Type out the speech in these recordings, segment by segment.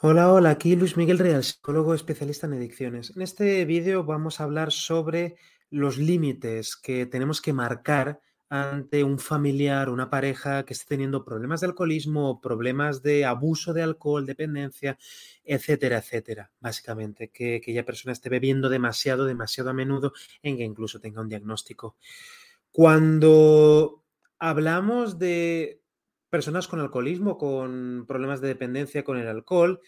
Hola, hola, aquí Luis Miguel Real, psicólogo especialista en adicciones. En este vídeo vamos a hablar sobre los límites que tenemos que marcar ante un familiar, una pareja que esté teniendo problemas de alcoholismo, problemas de abuso de alcohol, dependencia, etcétera, etcétera. Básicamente, que aquella persona esté bebiendo demasiado, demasiado a menudo, en que incluso tenga un diagnóstico. Cuando hablamos de personas con alcoholismo, con problemas de dependencia con el alcohol,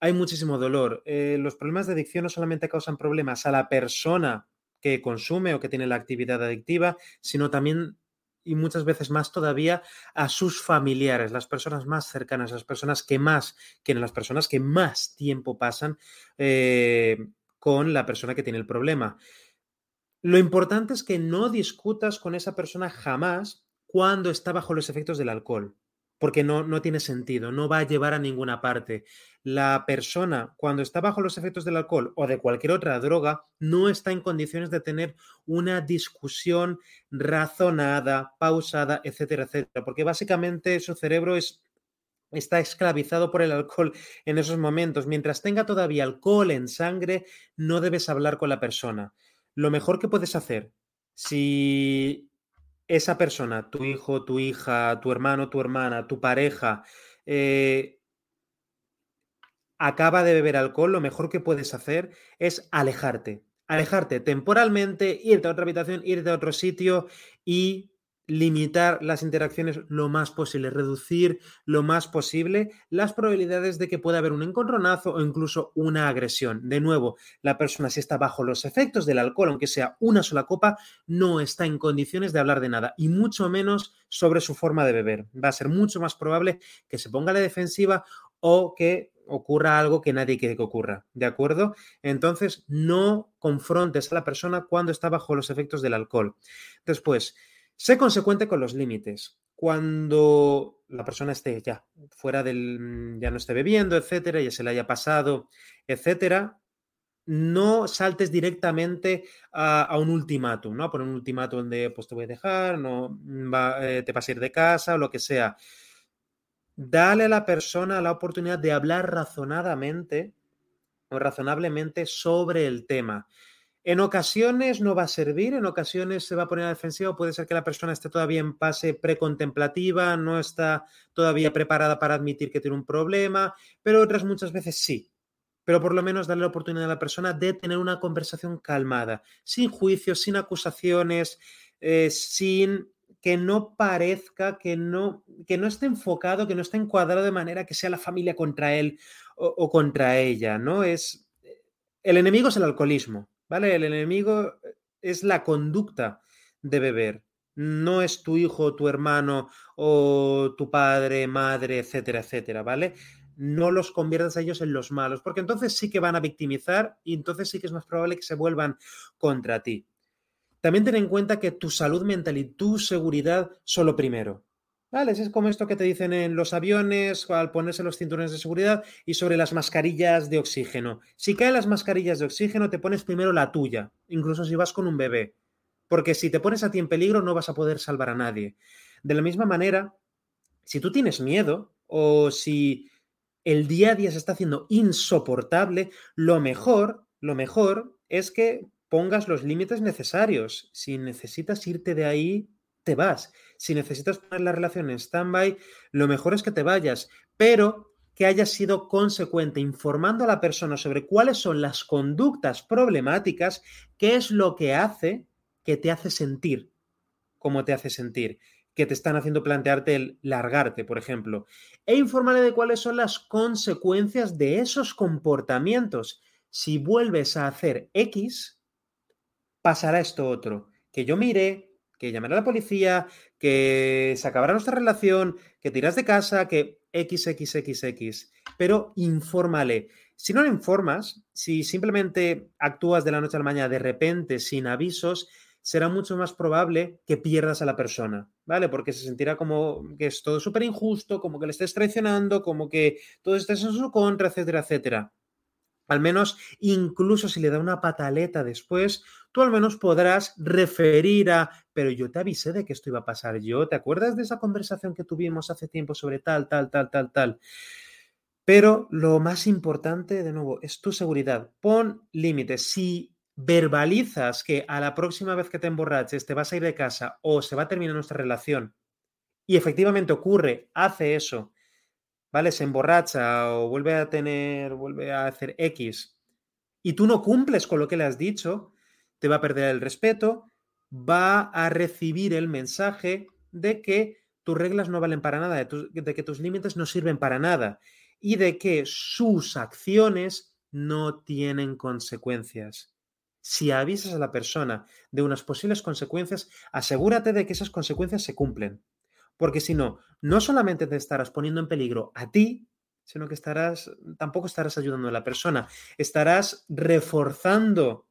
hay muchísimo dolor. Eh, los problemas de adicción no solamente causan problemas a la persona que consume o que tiene la actividad adictiva, sino también y muchas veces más todavía a sus familiares, las personas más cercanas, las personas que más quieren, las personas que más tiempo pasan eh, con la persona que tiene el problema. Lo importante es que no discutas con esa persona jamás cuando está bajo los efectos del alcohol porque no, no tiene sentido, no va a llevar a ninguna parte. La persona, cuando está bajo los efectos del alcohol o de cualquier otra droga, no está en condiciones de tener una discusión razonada, pausada, etcétera, etcétera, porque básicamente su cerebro es está esclavizado por el alcohol en esos momentos. Mientras tenga todavía alcohol en sangre, no debes hablar con la persona. Lo mejor que puedes hacer, si esa persona, tu hijo, tu hija, tu hermano, tu hermana, tu pareja, eh, acaba de beber alcohol, lo mejor que puedes hacer es alejarte. Alejarte temporalmente, irte a otra habitación, irte a otro sitio y limitar las interacciones lo más posible, reducir lo más posible las probabilidades de que pueda haber un encontronazo o incluso una agresión. De nuevo, la persona si está bajo los efectos del alcohol, aunque sea una sola copa, no está en condiciones de hablar de nada y mucho menos sobre su forma de beber. Va a ser mucho más probable que se ponga a la defensiva o que ocurra algo que nadie quiere que ocurra, ¿de acuerdo? Entonces, no confrontes a la persona cuando está bajo los efectos del alcohol. Después, Sé consecuente con los límites. Cuando la persona esté ya fuera del, mm, ya no esté bebiendo, etcétera, ya se le haya pasado, etcétera, no saltes directamente a, un ultimátum, ¿no? A poner un ultimátum donde pues te voy a dejar, no mm, eh, te vas a ir de casa o lo que sea. Dale a la persona la oportunidad de hablar razonadamente o razonablemente sobre el tema. En ocasiones no va a servir, en ocasiones se va a poner a defensiva, puede ser que la persona esté todavía en fase precontemplativa, no está todavía preparada para admitir que tiene un problema, pero otras muchas veces sí. Pero por lo menos darle la oportunidad a la persona de tener una conversación calmada, sin juicios, sin acusaciones, eh, sin que no parezca, que no, que no esté enfocado, que no esté encuadrado de manera que sea la familia contra él o, o contra ella, ¿no? Es, el enemigo es el alcoholismo ¿vale? El enemigo es la conducta de beber, no es tu hijo, tu hermano o tu padre, madre, etcétera, etcétera, ¿vale? No los conviertas a ellos en los malos, porque entonces sí que van a victimizar y entonces sí que es más probable que se vuelvan contra ti. También ten en cuenta que tu salud mental y tu seguridad son lo primero. ¿Vale? Es como esto que te dicen en los aviones al ponerse los cinturones de seguridad y sobre las mascarillas de oxígeno. Si caen las mascarillas de oxígeno, te pones primero la tuya, incluso si vas con un bebé. Porque si te pones a ti en peligro, no vas a poder salvar a nadie. De la misma manera, si tú tienes miedo o si el día a día se está haciendo insoportable, lo mejor, lo mejor es que pongas los límites necesarios. Si necesitas irte de ahí, te vas. Si necesitas poner la relación en stand-by, lo mejor es que te vayas, pero que hayas sido consecuente informando a la persona sobre cuáles son las conductas problemáticas, qué es lo que hace que te hace sentir, cómo te hace sentir, que te están haciendo plantearte el largarte, por ejemplo, e informarle de cuáles son las consecuencias de esos comportamientos. Si vuelves a hacer X, pasará esto otro. Que yo mire, que llamar a la policía, que se acabará nuestra relación, que tiras de casa, que XXXX. Pero infórmale. Si no le informas, si simplemente actúas de la noche a la mañana de repente sin avisos, será mucho más probable que pierdas a la persona, ¿vale? Porque se sentirá como que es todo súper injusto, como que le estés traicionando, como que todo estés en su contra, etcétera, etcétera. Al menos, incluso si le da una pataleta después, tú al menos podrás referir a, pero yo te avisé de que esto iba a pasar yo, ¿te acuerdas de esa conversación que tuvimos hace tiempo sobre tal, tal, tal, tal, tal? Pero lo más importante, de nuevo, es tu seguridad. Pon límites. Si verbalizas que a la próxima vez que te emborraches te vas a ir de casa o se va a terminar nuestra relación y efectivamente ocurre, hace eso, ¿vale? Se emborracha o vuelve a tener, vuelve a hacer X y tú no cumples con lo que le has dicho, te va a perder el respeto, va a recibir el mensaje de que tus reglas no valen para nada, de, que tus límites no sirven para nada y de que sus acciones no tienen consecuencias. Si avisas a la persona de unas posibles consecuencias, asegúrate de que esas consecuencias se cumplen. Porque si no, no solamente te estarás poniendo en peligro a ti, sino que estarás, tampoco estarás ayudando a la persona, estarás reforzando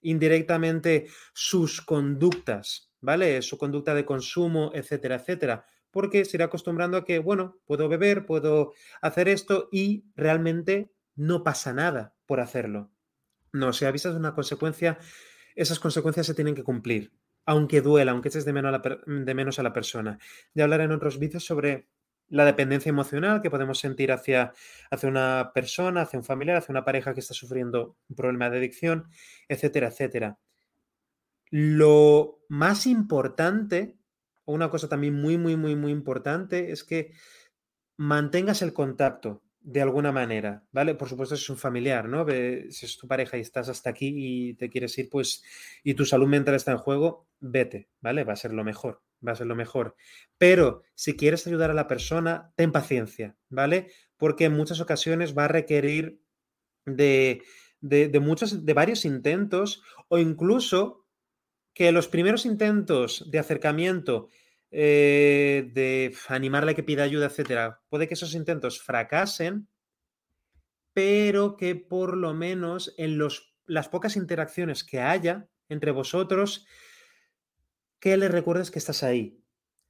indirectamente sus conductas, ¿vale? Su conducta de consumo, etcétera, etcétera. Porque se irá acostumbrando a que, bueno, puedo beber, puedo hacer esto y realmente no pasa nada por hacerlo. No, si avisas de una consecuencia, esas consecuencias se tienen que cumplir, aunque duela, aunque eches de menos a la, de menos a la persona. Ya hablaré en otros vídeos sobre la dependencia emocional que podemos sentir hacia, hacia una persona, hacia un familiar, hacia una pareja que está sufriendo un problema de adicción, etcétera, etcétera. Lo más importante, o una cosa también muy, muy, muy, muy importante, es que mantengas el contacto de alguna manera, ¿vale? Por supuesto, si es un familiar, ¿no? Si es tu pareja y estás hasta aquí y te quieres ir, pues, y tu salud mental está en juego, vete, ¿vale? Va a ser lo mejor, va a ser lo mejor. Pero si quieres ayudar a la persona, ten paciencia, ¿vale? Porque en muchas ocasiones va a requerir de, de muchos, de varios intentos o incluso que los primeros intentos de acercamiento eh, de animarle a que pida ayuda, etcétera, puede que esos intentos fracasen, pero que por lo menos en los, las pocas interacciones que haya entre vosotros, que le recuerdes que estás ahí,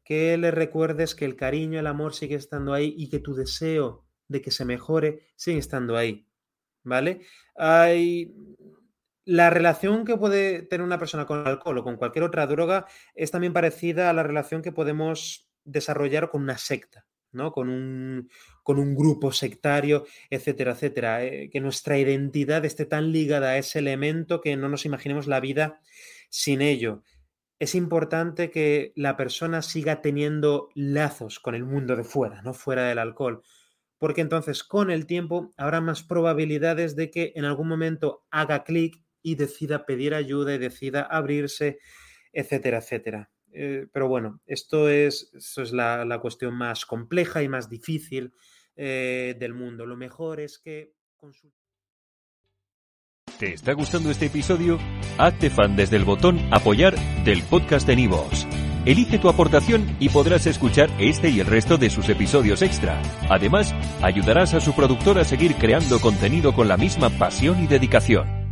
que le recuerdes que el cariño, el amor sigue estando ahí y que tu deseo de que se mejore sigue estando ahí. ¿Vale? Hay la relación que puede tener una persona con alcohol o con cualquier otra droga es también parecida a la relación que podemos desarrollar con una secta, ¿no? Con un, con un grupo sectario, etcétera, etcétera. Eh, que nuestra identidad esté tan ligada a ese elemento que no nos imaginemos la vida sin ello. Es importante que la persona siga teniendo lazos con el mundo de fuera, no fuera del alcohol porque entonces con el tiempo habrá más probabilidades de que en algún momento haga clic y decida pedir ayuda y decida abrirse, etcétera, etcétera. Eh, pero bueno, esto es, es la, cuestión más compleja y más difícil eh, del mundo. Lo mejor es que... ¿Te está gustando este episodio? Hazte fan desde el botón apoyar del podcast de Nivos. Elige tu aportación y podrás escuchar este y el resto de sus episodios extra. Además, ayudarás a su productor a seguir creando contenido con la misma pasión y dedicación.